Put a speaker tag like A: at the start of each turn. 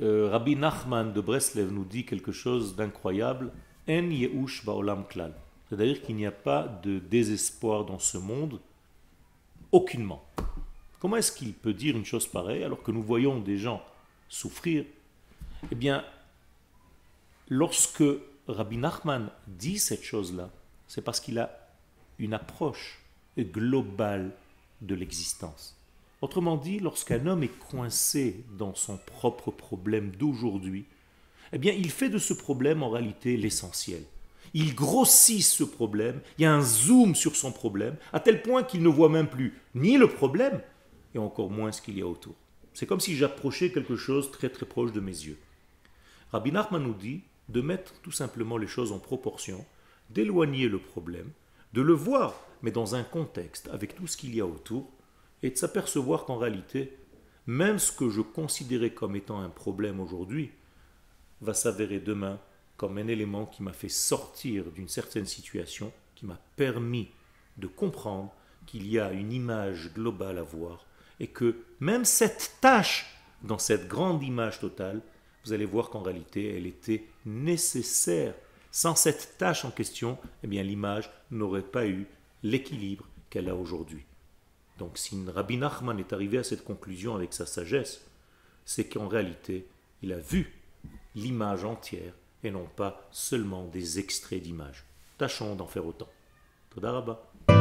A: euh, Rabbi Nachman de Breslev nous dit quelque chose d'incroyable. En yeush ba'olam klal. C'est-à-dire qu'il n'y a pas de désespoir dans ce monde, aucunement. Comment est-ce qu'il peut dire une chose pareille alors que nous voyons des gens souffrir? Eh bien, lorsque Rabbi Nachman dit cette chose-là, c'est parce qu'il a une approche globale de l'existence. Autrement dit, lorsqu'un homme est coincé dans son propre problème d'aujourd'hui, eh bien, il fait de ce problème en réalité l'essentiel. Il grossit ce problème, il y a un zoom sur son problème, à tel point qu'il ne voit même plus ni le problème, et encore moins ce qu'il y a autour. C'est comme si j'approchais quelque chose très très proche de mes yeux. Rabbi Nachman nous dit de mettre tout simplement les choses en proportion, d'éloigner le problème, de le voir, mais dans un contexte, avec tout ce qu'il y a autour, et de s'apercevoir qu'en réalité, même ce que je considérais comme étant un problème aujourd'hui va s'avérer demain comme un élément qui m'a fait sortir d'une certaine situation, qui m'a permis de comprendre qu'il y a une image globale à voir et que même cette tâche dans cette grande image totale, vous allez voir qu'en réalité, elle était nécessaire. Sans cette tâche en question, eh bien l'image n'aurait pas eu l'équilibre qu'elle a aujourd'hui. Donc si Rabbi Nachman est arrivé à cette conclusion avec sa sagesse, c'est qu'en réalité, il a vu l'image entière et non pas seulement des extraits d'images. Tâchons d'en faire autant. Todarabah.